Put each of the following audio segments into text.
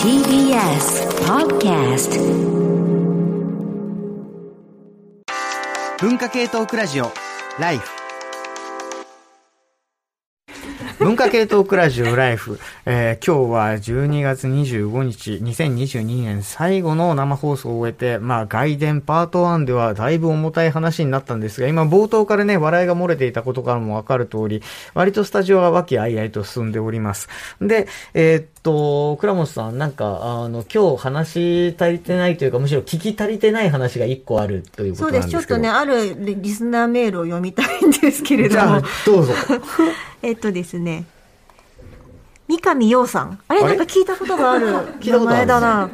TBS Podcast 文化系トークラジオライフ文化系トークラジオライフ、えー今日は12月25日、2022年最後の生放送を終えて、まあ外伝パート1ではだいぶ重たい話になったんですが、今冒頭からね、笑いが漏れていたことからもわかる通り、割とスタジオは和気あいあいと進んでおります。で、えーっと、倉本さん、なんか、あの、今日話足りてないというか、むしろ聞き足りてない話が1個あるというこそうです。となんですけど。ちょっとね、あるリスナーメールを読みたいんですけれどもじゃあ。、どうぞ。えっとですね。三上洋さん。あれ？なんか聞いたことがある聞いたことある名前だな。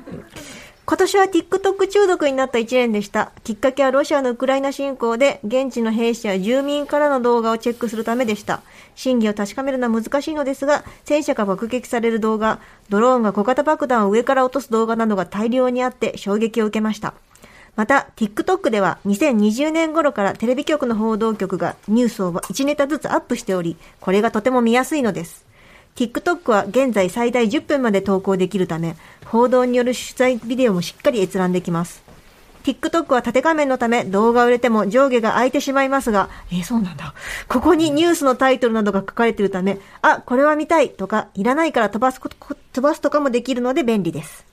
今年は TikTok 中毒になった1年でした。きっかけはロシアのウクライナ侵攻で、現地の兵士や住民からの動画をチェックするためでした。真偽を確かめるのは難しいのですが、戦車が爆撃される動画、ドローンが小型爆弾を上から落とす動画などが大量にあって衝撃を受けました。また、TikTok では2020年頃からテレビ局の報道局がニュースを1ネタずつアップしており、これがとても見やすいのです。TikTok は現在最大10分まで投稿できるため、報道による取材ビデオもしっかり閲覧できます。TikTok は縦画面のため動画を入れても上下が空いてしまいますが、えそうなんだ。ここにニュースのタイトルなどが書かれているため、あ、これは見たいとか、いらないから飛ばすこと、飛ばすとかもできるので便利です。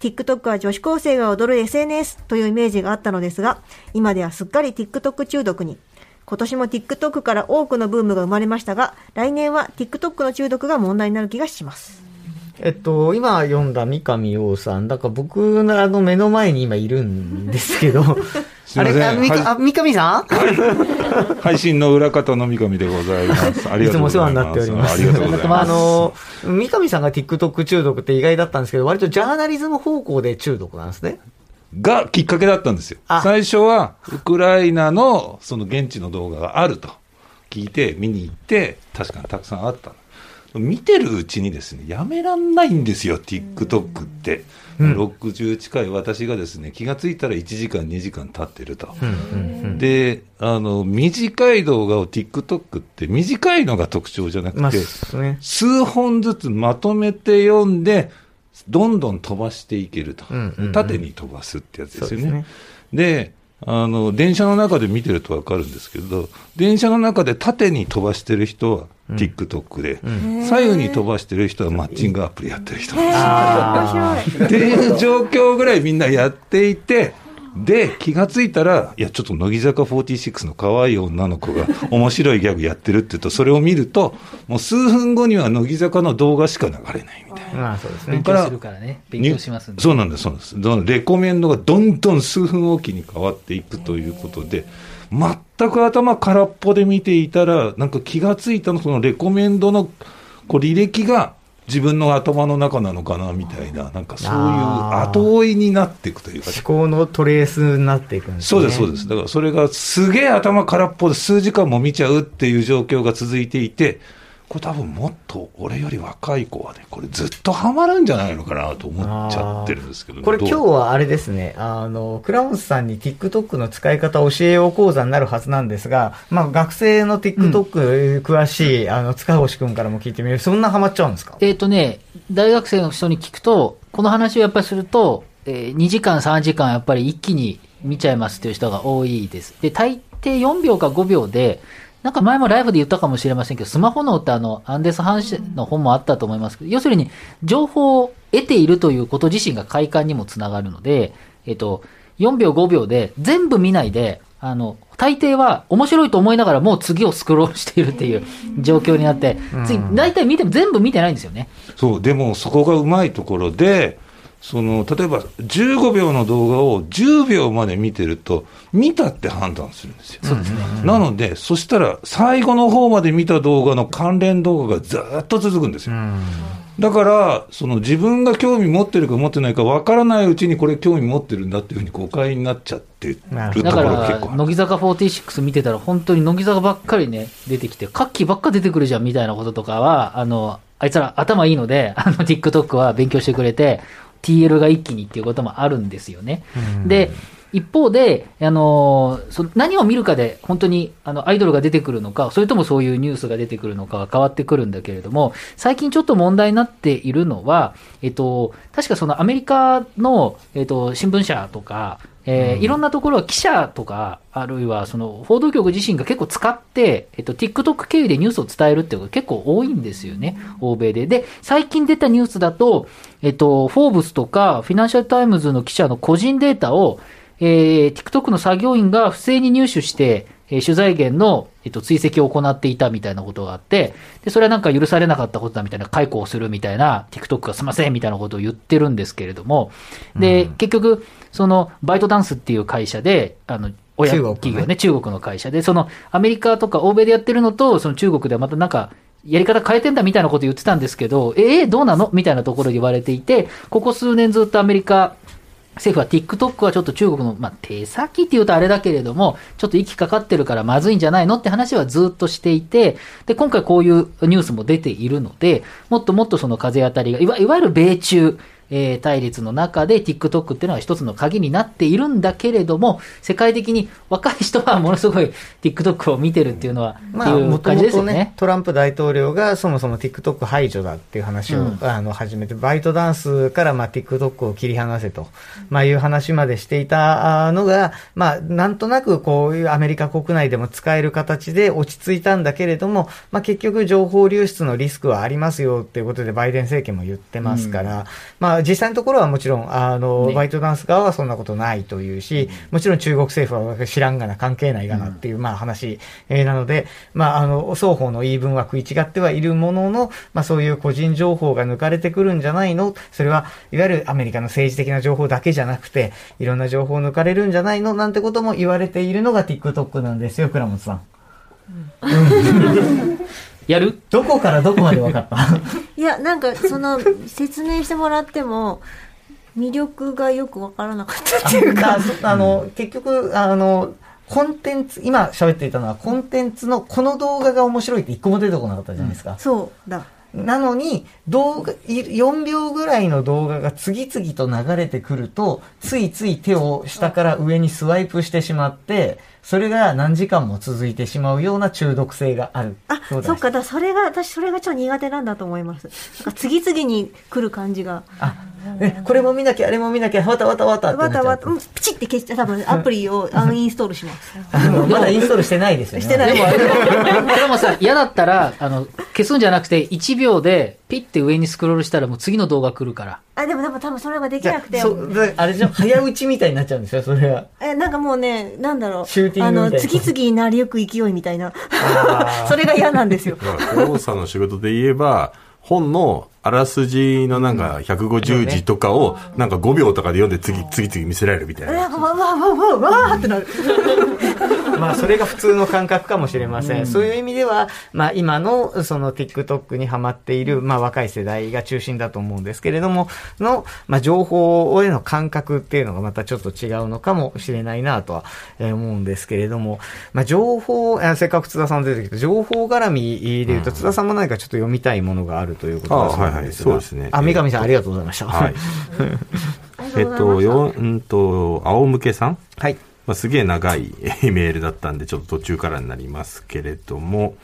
TikTok は女子高生が踊る SNS というイメージがあったのですが、今ではすっかり TikTok 中毒に。今年も TikTok から多くのブームが生まれましたが、来年は TikTok の中毒が問題になる気がします。えっと、今読んだ三上洋さん、だから僕のあの目の前に今いるんですけど、すいませんあれ、あ三はいあ三上さん？配信の裏方の三上でございます。ありいつもお世話がとうございます。になっております。ありがとうございます。あの、三上さんが TikTok 中毒って意外だったんですけど、割とジャーナリズム方向で中毒なんですね。がきっかけだったんですよあ。最初は、ウクライナのその現地の動画があると聞いて、見に行って、確かにたくさんあったの。見てるうちにですね、やめらんないんですよ、TikTok って。60近い私がですね、気がついたら1時間、2時間経ってると。で、あの、短い動画を TikTok って短いのが特徴じゃなくて。数本ずつまとめて読んで、どんどん飛ばしていけると、うんうんうん。縦に飛ばすってやつですよね。ですね。であの電車の中で見てると分かるんですけど、電車の中で縦に飛ばしてる人は TikTok で、左右に飛ばしてる人はマッチングアプリやってる人なんです。っていう状況ぐらいみんなやっていて、で、気がついたら、いや、ちょっと乃木坂46の可愛い女の子が面白いギャグやってるって言うと、それを見ると、もう数分後には乃木坂の動画しか流れないみたいな。まあそうですね勉。強するからね。勉強しますんで。そうなんです、そうなんです。レコメンドがどんどん数分おきに変わっていくということで、全く頭空っぽで見ていたら、なんか気がついたの、そのレコメンドのこう履歴が自分の頭の中なのかなみたいな、なんかそういう後追いになっていくというか、思考のトレースになっていくんですね。そうです、そうです。だからそれがすげえ頭空っぽで数時間も見ちゃうっていう状況が続いていて、これ多分もっと俺より若い子はね、これずっとハマるんじゃないのかなと思っちゃってるんですけどね。これ今日はあれですね、あの、倉本さんに TikTok の使い方を教えよう講座になるはずなんですが、まあ学生の TikTok 詳しい、あの、塚越くんからも聞いてみる。そんなハマっちゃうんですか？えっ、とね、大学生の人に聞くと、この話をやっぱりすると、えー2時間、3時間やっぱり一気に見ちゃいますという人が多いです。で、大抵4秒か5秒で、なんか前もライブで言ったかもしれませんけど、スマホ脳ってあの、アンデス・ハンシの本もあったと思いますけど、要するに、情報を得ているということ自身が快感にもつながるので、えっ、と、4秒5秒で全部見ないで、あの、大抵は面白いと思いながらもう次をスクロールしているっていう状況になって、次、大体見ても全部見てないんですよね。そう、でもそこがうまいところで、その例えば15秒の動画を10秒まで見てると、見たって判断するんですよ。なので、そしたら最後の方まで見た動画の関連動画がずっと続くんですよ。だから、その自分が興味持ってるか持ってないか分からないうちにこれ興味持ってるんだっていうふうに誤解になっちゃってるだから。乃木坂46見てたら、本当に乃木坂ばっかりね、出てきて、カッキーばっか出てくるじゃんみたいなこととかは、あの、あいつら頭いいので、あの、TikTok は勉強してくれて、TL が一気にっていうこともあるんですよね。で、一方で、あのその何を見るかで本当にあのアイドルが出てくるのか、それともそういうニュースが出てくるのかは変わってくるんだけれども、最近ちょっと問題になっているのは、えっと、確かそのアメリカの、えっと、新聞社とか、えーいろんなところは記者とか、あるいはその報道局自身が結構使って、えっと、TikTok 経由でニュースを伝えるっていうことが結構多いんですよね、欧米で。で、最近出たニュースだと、えっと、フォーブスとか、フィナンシャルタイムズの記者の個人データを、えー TikTok の作業員が不正に入手して、えー取材源の、えっと、追跡を行っていたみたいなことがあって、で、それはなんか許されなかったことだみたいな、解雇をするみたいな、TikTok がすいませんみたいなことを言ってるんですけれども、で、結局、その、バイトダンスっていう会社で、あの、親中国ね。企業ね、中国の会社で、その、アメリカとか欧米でやってるのと、その中国ではまたなんか、やり方変えてんだみたいなこと言ってたんですけど、えー、どうなの？みたいなところで言われていて、ここ数年ずっとアメリカ、政府は TikTok はちょっと中国の、まあ、手先って言うとあれだけれども、ちょっと息かかってるからまずいんじゃないのって話はずっとしていて、で、今回こういうニュースも出ているので、もっともっとその風当たりが、いわいわゆる米中、えー対立の中で TikTok っていうのは一つの鍵になっているんだけれども、世界的に若い人はものすごい TikTok を見てるっていうのは、まあ、もともとね。、トランプ大統領がそもそも TikTok 排除だっていう話を、うんあの始めて、バイトダンスからまあ TikTok を切り離せと、まあ、いう話までしていたのが、まあ、なんとなくこういうアメリカ国内でも使える形で落ち着いたんだけれども、まあ、結局情報流出のリスクはありますよっていうことでバイデン政権も言ってますから、まあ、実際のところはもちろん、あの、ね。バイトダンス側はそんなことないというし、もちろん中国政府は知らんがな、関係ないがなっていう、まあ話、えーなので、まあ、あの、双方の言い分は食い違ってはいるものの、まあそういう個人情報が抜かれてくるんじゃないのそれは、いわゆるアメリカの政治的な情報だけじゃなくて、いろんな情報抜かれるんじゃないのなんてことも言われているのが TikTok なんですよ、倉本さん。やる？どこからどこまで分かった？いや、なんか、その、説明してもらっても、魅力がよくわからなかったっていうか。あの、結局、あの、コンテンツ、今喋っていたのは、コンテンツのこの動画が面白いって一個も出てこなかったじゃないですか。そうだ。なのに、動画、い4秒ぐらいの動画が次々と流れてくると、ついつい手を下から上にスワイプしてしまって、それが何時間も続いてしまうような中毒性がある。あ、そだそうっか、だからそれが、私それがちょっと苦手なんだと思います。なんか次々に来る感じが。あ、え、これも見なきゃ、あれも見なきゃ、わたわたわたってなっちゃうわたわた、うんピチって消して、多分アプリをアンインストールします。あのまだインストールしてないですよね。してないでも、でもさ、嫌だったら、あの、消すんじゃなくて、1秒で、ピッて上にスクロールしたら、もう次の動画来るから。あ、でもでも多分それができなくてあ、。そあれじゃん、早打ちみたいになっちゃうんですよ、それは。え、なんかもうね、なんだろう。シューティングみたいなあの、次々になりゆく勢いみたいな。それが嫌なんですよ。だから大さんの仕事で言えば、本のあらすじのなんか150字とかをなんか5秒とかで読んで次、次々見せられるみたいな。わわわわわーってなる。まあ、それが普通の感覚かもしれません。そういう意味では、まあ、今の、その TikTok にハマっている、まあ、若い世代が中心だと思うんですけれども、の、まあ、情報への感覚っていうのがまたちょっと違うのかもしれないなとは、えー思うんですけれども、まあ、情報、あせっかく津田さん出てきた、情報絡みで言うと、津田さんも何かちょっと読みたいものがあるということだそうなんですはいはいそうですねあ、三上さんありがとうございました。はい。えっと、よ、うんと、仰向けさんはい。まあ、すげえ長い メールだったんで、ちょっと途中からになりますけれども、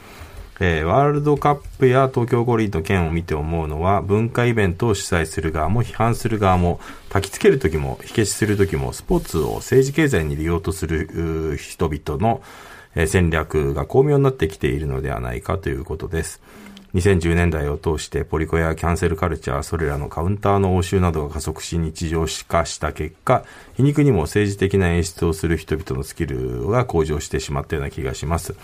えーワールドカップや東京五輪の件を見て思うのは、文化イベントを主催する側も批判する側も、焚きつける時も、火消しする時も、スポーツを政治経済に利用とする人々の、えー戦略が巧妙になってきているのではないかということです。2010年代を通してポリコやキャンセルカルチャー、それらのカウンターの応酬などが加速し日常化した結果、皮肉にも政治的な演出をする人々のスキルが向上してしまったような気がします。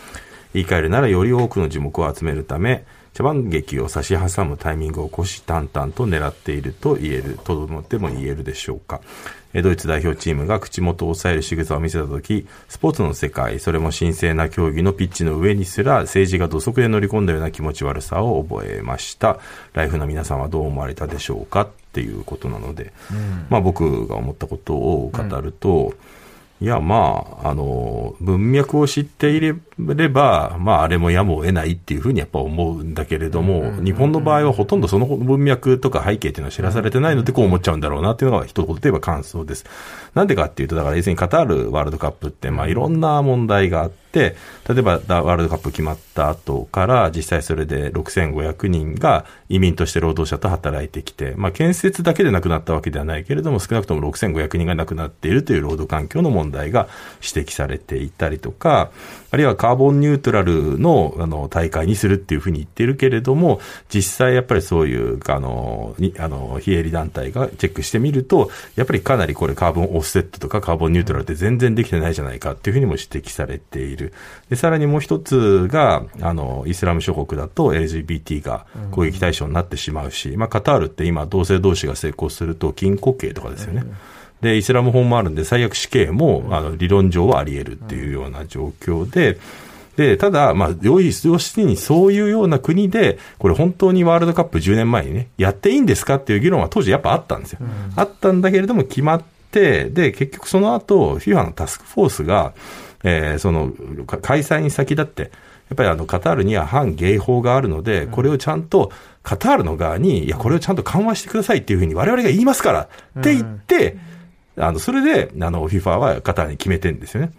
言い換えるならより多くの樹木を集めるため、茶番劇を差し挟むタイミングを虎視眈々と狙っていると言える、とどっても言えるでしょうか。えドイツ代表チームが口元を押さえる仕草を見せたとき、スポーツの世界、それも神聖な競技のピッチの上にすら政治が土足で乗り込んだような気持ち悪さを覚えました。ライフの皆さんはどう思われたでしょうかっていうことなので、まあ僕が思ったことを語ると、いや、まあ、あの、文脈を知っていれば、まあ、あれもやむを得ないっていうふうにやっぱ思うんだけれども、日本の場合はほとんどその文脈とか背景っていうのは知らされてないので、こう思っちゃうんだろうなっていうのが一言で言えば感想です。なんでかっていうと、だから要するにカタールワールドカップって、まあ、いろんな問題があって、例えばワールドカップ決まった後から、実際それで6500人が移民として労働者と働いてきて、まあ、建設だけで亡くなったわけではないけれども、少なくとも6500人が亡くなっているという労働環境の問題が指摘されていたりとか、あるいはカーボンニュートラルのあの大会にするっていうふうに言ってるけれども、実際やっぱりそういうあのあの非営利団体がチェックしてみると、やっぱりかなりこれカーボンオフセットとかカーボンニュートラルって全然できてないじゃないかっていうふうにも指摘されている。で、さらにもう一つが、あの、イスラム諸国だと LGBT が攻撃対象になってしまうし、まあカタールって今同性同士が成功すると禁錮刑とかですよね。で、イスラム法もあるんで、最悪死刑も、あの、理論上はあり得るっていうような状況で、で、ただ、まあ、要するにそういうような国で、これ本当にワールドカップ10年前にね、やっていいんですかっていう議論は当時やっぱあったんですよ。うん、あったんだけれども決まって、で、結局その後、FIFA のタスクフォースが、えー、その、開催に先立って、やっぱりあの、カタールには反ゲイ法があるので、これをちゃんと、カタールの側に、いや、これをちゃんと緩和してくださいっていうふうに我々が言いますからって言って、うんあの、それで、あの、FIFA はカタールに決めてるんですよね。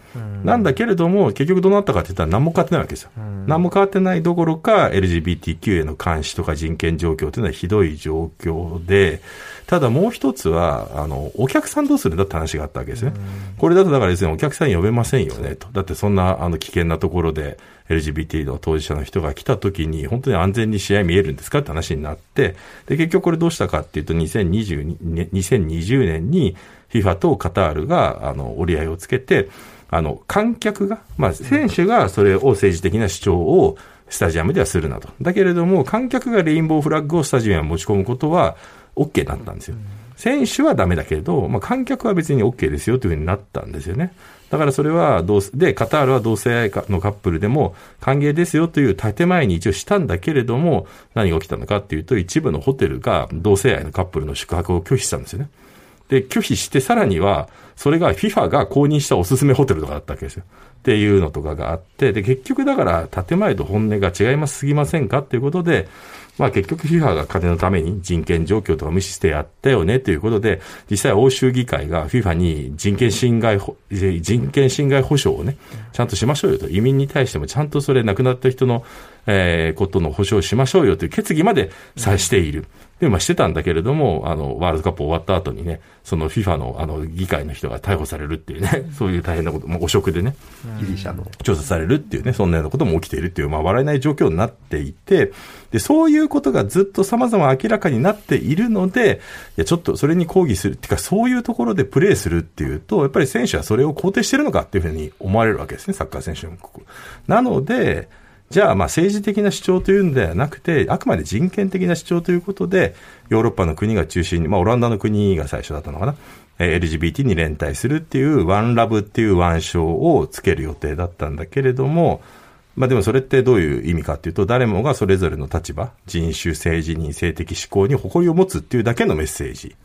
なんだけれども、結局どうなったかって言ったら何も変わってないわけですよ。何も変わってないどころか、LGBTQ への監視とか人権状況というのはひどい状況で、ただもう一つは、あの、お客さんどうするんだって話があったわけですね。これだとだからですね、お客さん呼べませんよね、と。だってそんな、あの、危険なところで、LGBT の当事者の人が来た時に、本当に安全に試合見えるんですかって話になって、で、結局これどうしたかっていうと、2020, 2020年に FIFA とカタールが、あの、折り合いをつけて、あの、観客が、まあ、選手がそれを政治的な主張をスタジアムではするなと。だけれども、観客がレインボーフラッグをスタジアムに持ち込むことは OK だったんですよ。選手はダメだけれど、まあ、観客は別に OK ですよというふうになったんですよね。だからそれは同、で、カタールは同性愛のカップルでも歓迎ですよという建前に一応したんだけれども、何が起きたのかっていうと、一部のホテルが同性愛のカップルの宿泊を拒否したんですよね。で、拒否して、さらには、それが FIFA が公認したおすすめホテルとかだったわけですよ。っていうのとかがあって、で、結局だから、建前と本音が違いますすぎませんか？っていうことで、まあ結局 FIFA が金のために人権状況とか無視してやったよねということで、実際欧州議会が FIFA に人権侵害、人権侵害保障をね、ちゃんとしましょうよと。移民に対してもちゃんとそれ亡くなった人の、えー、ことの保障をしましょうよという決議までさしている。で、まあしてたんだけれども、あの、ワールドカップ終わった後にね、その FIFA のあの議会の人が逮捕されるっていうね、そういう大変なこと、もう汚職でね、ギリシャの。調査されるっていうね、そんなようなことも起きているっていう、まあ笑えない状況になっていて、で、そういうことがずっと様々明らかになっているので、いや、ちょっとそれに抗議するっていうか、そういうところでプレーするっていうと、やっぱり選手はそれを肯定してるのかっていうふうに思われるわけですね、サッカー選手も。なので、じゃあ、まあ政治的な主張というんではなくて、あくまで人権的な主張ということで、ヨーロッパの国が中心に、まあオランダの国が最初だったのかな、LGBT に連帯するっていう、ワンラブっていう腕章をつける予定だったんだけれども、まあでもそれってどういう意味かっていうと、誰もがそれぞれの立場、人種、政治人、性的思考に誇りを持つっていうだけのメッセージ。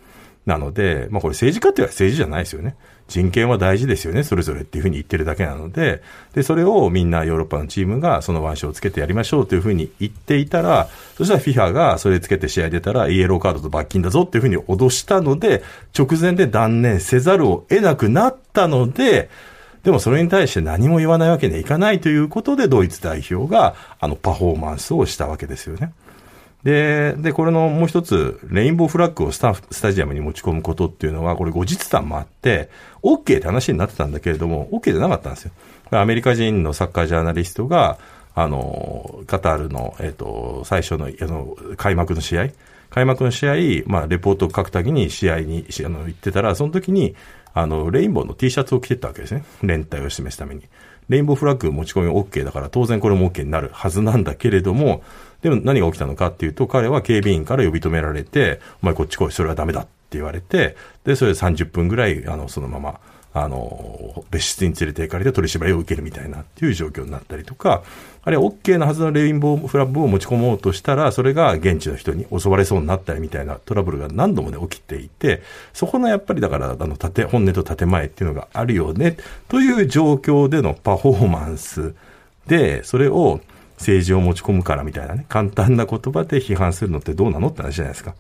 なので、まあこれ政治家っていうのは政治じゃないですよね。人権は大事ですよね、それぞれっていうふうに言ってるだけなので、で、それをみんなヨーロッパのチームがその腕章をつけてやりましょうというふうに言っていたら、そしたら FIFA がそれつけて試合出たらイエローカードと罰金だぞっていうふうに脅したので、直前で断念せざるを得なくなったので、でもそれに対して何も言わないわけにはいかないということで、ドイツ代表があのパフォーマンスをしたわけですよね。で、で、これのもう一つ、レインボーフラッグをスタスタジアムに持ち込むことっていうのは、これ後日談もあって、OK って話になってたんだけれども、OK じゃなかったんですよ。アメリカ人のサッカージャーナリストが、あの、カタールの、えっ、ー、と、最初の、あの、開幕の試合、開幕の試合、まあ、レポートを書くたびに試合に、あの、行ってたら、その時に、あの、レインボーの T シャツを着てたわけですね。連帯を示すために。レインボーフラッグ持ち込み OK だから、当然これも OK になるはずなんだけれども、でも何が起きたのかっていうと、彼は警備員から呼び止められて、お前こっち来い、それはダメだって言われて、で、それで30分ぐらい、あの、そのまま、あの、別室に連れて行かれて取り締まりを受けるみたいなっていう状況になったりとか、あるいは OK なはずのレインボーフラッグを持ち込もうとしたら、それが現地の人に襲われそうになったりみたいなトラブルが何度もね、起きていて、そこのやっぱりだから、あの、縦、本音と建前っていうのがあるよね、という状況でのパフォーマンスで、それを政治を持ち込むからみたいなね、簡単な言葉で批判するのってどうなのって話じゃないですか。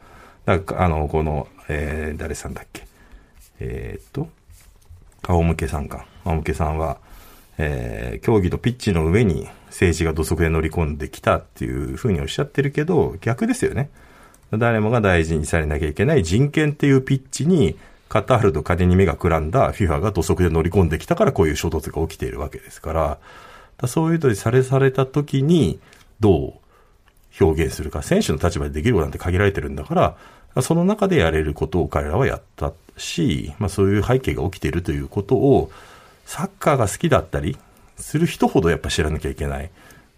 だから、あの、この、えー、誰さんだっけ？えー、っと、仰向けさんか。仰向けさんは、えー、競技のピッチの上に政治が土足で乗り込んできたっていうふうにおっしゃってるけど、逆ですよね。誰もが大事にされなきゃいけない人権っていうピッチに、カタールと金に目がくらんだ FIFA が土足で乗り込んできたからこういう衝突が起きているわけですから、だそういうとにされされた時に、どう表現するか、選手の立場でできることなんて限られてるんだから、その中でやれることを彼らはやったし、まあそういう背景が起きているということを、サッカーが好きだったりする人ほどやっぱ知らなきゃいけない。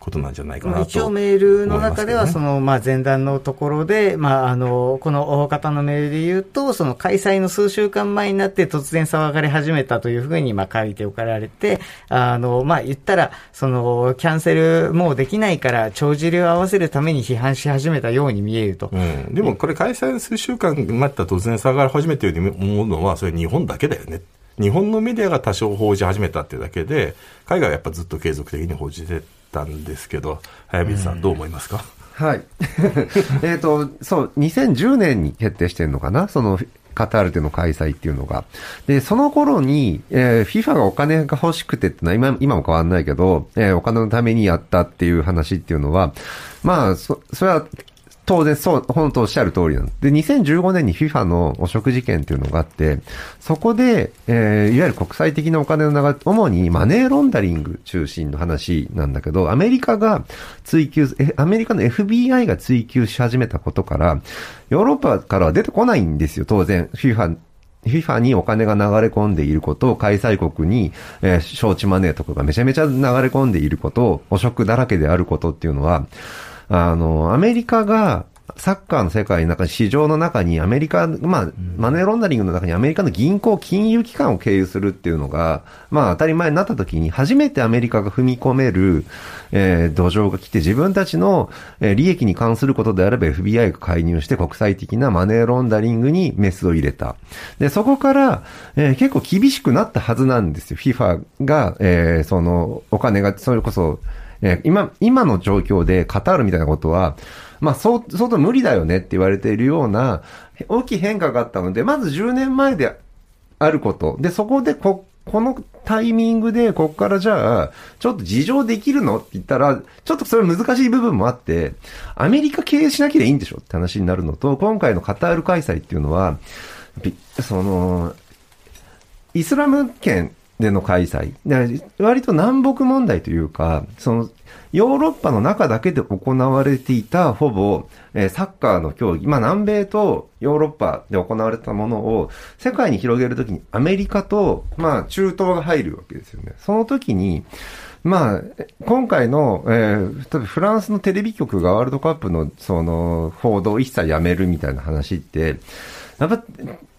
ことなんじゃないかなと、一応メールの中では、その、まあ、前段のところで、まあ、あの、この大方のメールで言うと、その開催の数週間前になって突然騒がれ始めたというふうに、まあ、書いておかれて、あの、まあ、言ったら、その、キャンセルもうできないから、帳尻を合わせるために批判し始めたように見えると。うん。でも、これ開催の数週間待った突然騒がれ始めてるように思うのは、それ日本だけだよね。日本のメディアが多少報じ始めたっていうだけで、海外はやっぱずっと継続的に報じてたんですけど、早水さん、どう思いますか？はい。えっと、そう、2010年に決定してるのかな？その、カタールでの開催っていうのが。で、その頃に、えー、FIFA がお金が欲しくてってのは今、今も変わんないけど、えー、お金のためにやったっていう話っていうのは、まあ、そ、それは当然そう、本当おっしゃる通りなんです。で、2015年に FIFA の汚職事件っていうのがあって、そこで、えー、いわゆる国際的なお金の流れ、主にマネーロンダリング中心の話なんだけど、アメリカが追求、アメリカの FBI が追求し始めたことから、ヨーロッパからは出てこないんですよ、当然。FIFA FIFA にお金が流れ込んでいることを開催国に、えー、招致マネーとかがめちゃめちゃ流れ込んでいることを、汚職だらけであることっていうのは、あの、アメリカが、サッカーの世界の中、市場の中にアメリカ、まあ、マネーロンダリングの中にアメリカの銀行、金融機関を経由するっていうのが、まあ当たり前になった時に、初めてアメリカが踏み込める、えー、土壌が来て、自分たちの、えー、利益に関することであれば FBI が介入して国際的なマネーロンダリングにメスを入れた。で、そこから、えー、結構厳しくなったはずなんですよ。FIFA が、えー、その、お金が、それこそ、えー、今、今の状況でカタールみたいなことは、まあ、相当無理だよねって言われているような、大きい変化があったので、まず10年前であること。で、そこでこ、このタイミングで、こっからじゃあ、ちょっと事情できるの？って言ったら、ちょっとそれ難しい部分もあって、アメリカ経営しなきゃいいんでしょって話になるのと、今回のカタール開催っていうのは、その、イスラム圏での開催。割と南北問題というか、その、ヨーロッパの中だけで行われていた、ほぼ、えー、サッカーの競技、まあ南米とヨーロッパで行われたものを、世界に広げるときにアメリカと、まあ中東が入るわけですよね。その時に、まあ、今回の、えー、フランスのテレビ局がワールドカップの、その、報道を一切やめるみたいな話って、やっぱ、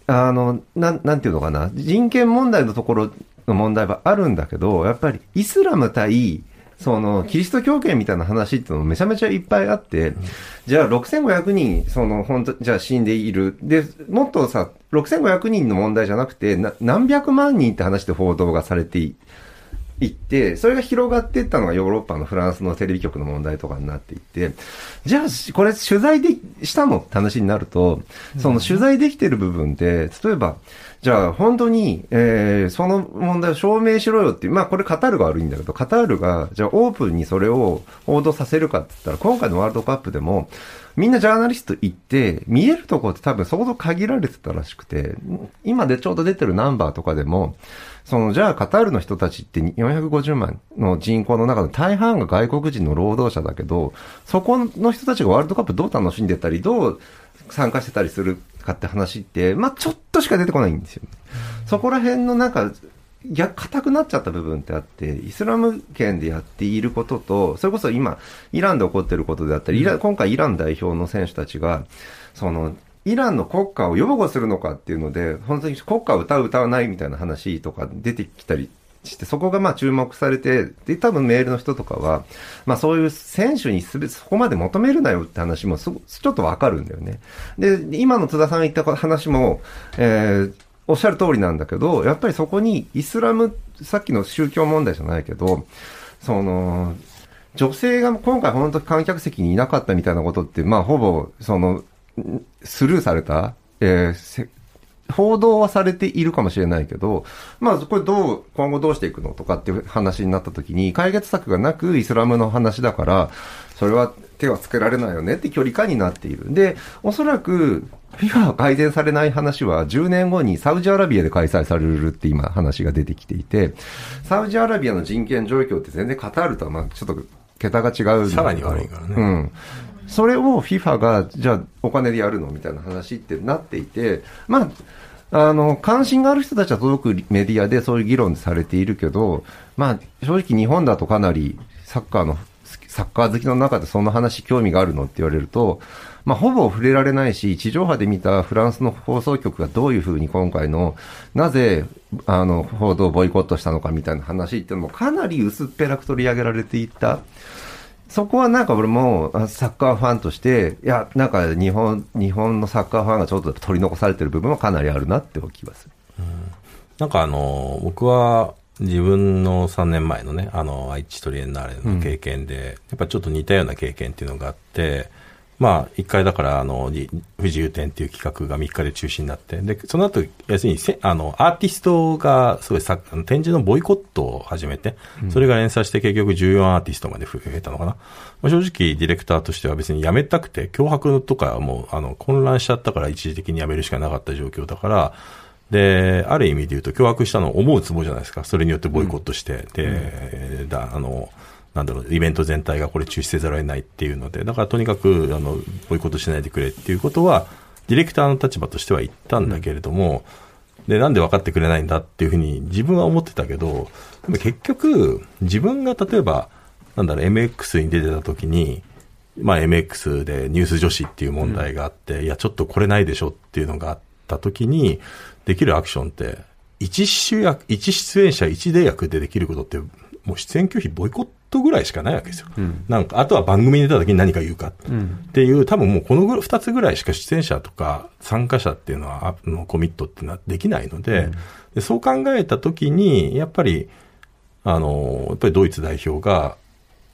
あの、なん、なんていうのかな、人権問題のところの問題はあるんだけど、やっぱりイスラム対、その、キリスト教圏みたいな話っていうのもめちゃめちゃいっぱいあって、じゃあ6500人、その、本当じゃあ死んでいる。で、もっとさ、6500人の問題じゃなくて、何百万人って話で報道がされていって、それが広がっていったのがヨーロッパのフランスのテレビ局の問題とかになっていって、じゃあ、これ取材でしたのって話になると、その取材できてる部分で、例えば、じゃあ本当に、えー、その問題を証明しろよっていう、まあこれカタールが悪いんだけど、カタールが、じゃあオープンにそれを報道させるかって言ったら、今回のワールドカップでも、みんなジャーナリスト行って、見えるところって多分そこそ限られてたらしくて、今でちょうど出てるナンバーとかでも、その、じゃあカタールの人たちって450万の人口の中の大半が外国人の労働者だけど、そこの人たちがワールドカップどう楽しんでたり、どう参加してたりするかって話って、まあちょっとしか出てこないんですよ。そこら辺のなんか、逆、硬くなっちゃった部分ってあって、イスラム圏でやっていることと、それこそ今、イランで起こってることであったり、今回イラン代表の選手たちが、その、イランの国歌を擁護するのかっていうので、本当に国歌を歌う歌わないみたいな話とか出てきたりして、そこがまあ注目されて、で、多分メールの人とかは、まあそういう選手にすべ、そこまで求めるなよって話もすちょっとわかるんだよね。で、今の津田さんが言った話も、えーおっしゃる通りなんだけど、やっぱりそこにイスラム、さっきの宗教問題じゃないけど、その、女性が今回本当観客席にいなかったみたいなことって、まあほぼ、その、スルーされた、えーせ報道はされているかもしれないけど、まあ、これどう、今後どうしていくのとかっていう話になった時に、解決策がなくイスラムの話だから、それは手はつけられないよねって距離感になっている。で、おそらく、FIFA が改善されない話は10年後にサウジアラビアで開催されるって今話が出てきていて、サウジアラビアの人権状況って全然カタールとはまあちょっと桁が違うさらに悪いからねうん。それを FIFA が、じゃあお金でやるのみたいな話ってなっていて、まあ、あの、関心がある人たちは届くメディアでそういう議論されているけど、まあ、正直日本だとかなりサッカーの、サッカー好きの中でその話興味があるのって言われると、まあ、ほぼ触れられないし、地上波で見たフランスの放送局がどういうふうに今回の、なぜ、あの、報道をボイコットしたのかみたいな話っていうのもかなり薄っぺらく取り上げられていた。そこはなんか俺もサッカーファンとして、いや、なんか日本、日本のサッカーファンがちょっと取り残されてる部分はかなりあるなって気がする。なんかあの、僕は自分の3年前のね、あの、愛知トリエンナーレの経験で、やっぱちょっと似たような経験っていうのがあって、まあ、一回だから、あの、じ不自由展っていう企画が3日で中止になって、で、その後、要するにせ、あの、アーティストが、すごいさ、展示のボイコットを始めて、それが連鎖して結局14アーティストまで増えたのかな。まあ、正直、ディレクターとしては別に辞めたくて、脅迫とかはもう、あの、混乱しちゃったから一時的に辞めるしかなかった状況だから、で、ある意味で言うと、脅迫したのを思うツボじゃないですか。それによってボイコットして、で、だ、あの、なんだろう、イベント全体がこれ中止せざるを得ないっていうので、だからとにかく、あの、ボイコットしないでくれっていうことは、ディレクターの立場としては言ったんだけれども、で、なんで分かってくれないんだっていうふうに自分は思ってたけど、でも結局、自分が例えば、なんだろう、MX に出てた時に、まあ MX でニュース女子っていう問題があって、いや、ちょっとこれないでしょっていうのがあった時に、できるアクションって、一主役、一出演者一出役でできることって、もう出演拒否ボイコットぐらいしかないわけですよ。なんか、あとは番組に出た時に何か言うか。っていう、多分もうこのぐら二つぐらいしか出演者とか参加者っていうのは、あのコミットっていうのはできないので、でそう考えた時に、やっぱり、あの、やっぱりドイツ代表が、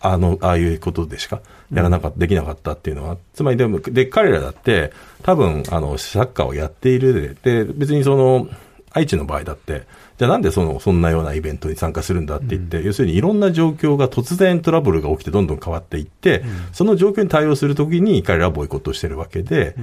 あの、ああいうことでしかやらなかった、できなかったっていうのは、つまりでも、で、彼らだって、多分、あの、サッカーをやっているで、で、別にその、愛知の場合だって、じゃあなんでその、そんなようなイベントに参加するんだって言って、要するにいろんな状況が突然トラブルが起きてどんどん変わっていって、その状況に対応するときに彼らはボイコットしてるわけで、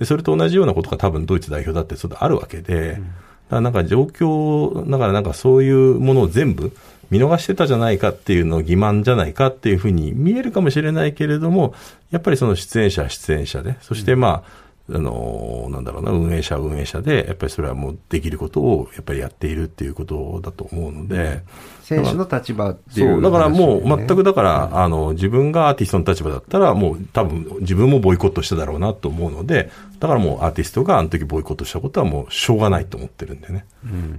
で、それと同じようなことが多分ドイツ代表だってそれあるわけで、だからなんか状況、だからなんかそういうものを全部見逃してたじゃないかっていうのを欺瞞じゃないかっていうふうに見えるかもしれないけれども、やっぱりその出演者は出演者で、そしてまあ、あの、なんだろうな、運営者運営者で、やっぱりそれはもうできることをやっぱりやっているっていうことだと思うので、選手の立場っていう、そう、だからもう全く、くだから、あの、自分がアーティストの立場だったら、もう多分自分もボイコットしただろうなと思うので、だからもうアーティストがあの時ボイコットしたことはもうしょうがないと思ってるんでね。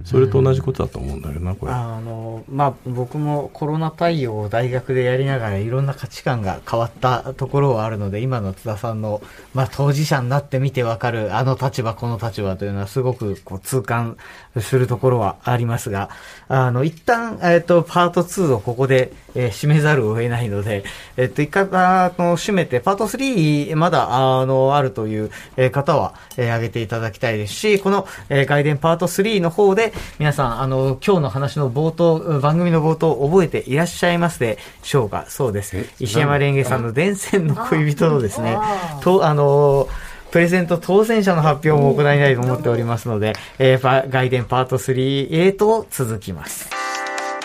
それと同じことだと思うんだよな、これ。あの、まあ、僕もコロナ対応を大学でやりながらいろんな価値観が変わったところはあるので、今の津田さんの、まあ、当事者になってみてわかる、あの立場、この立場というのはすごくこう痛感するところはありますが、あの、一旦、えっ、と、パート2をここで、えー締めざるを得ないので、えっ、と、一回、あの、締めて、パート3、まだ、あの、あるという、えー方は、えー、挙げていただきたいですし、この、えー外伝パート3の方で、皆さん、あの、今日の話の冒頭、番組の冒頭、覚えていらっしゃいますでしょうかそうです。石山レンゲさんの伝線の恋人のですね、と、あのプレゼント当選者の発表も行いたいと思っておりますので、えー、パ外伝パート3へと続きます。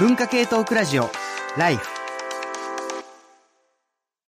文化系トークラジオライフ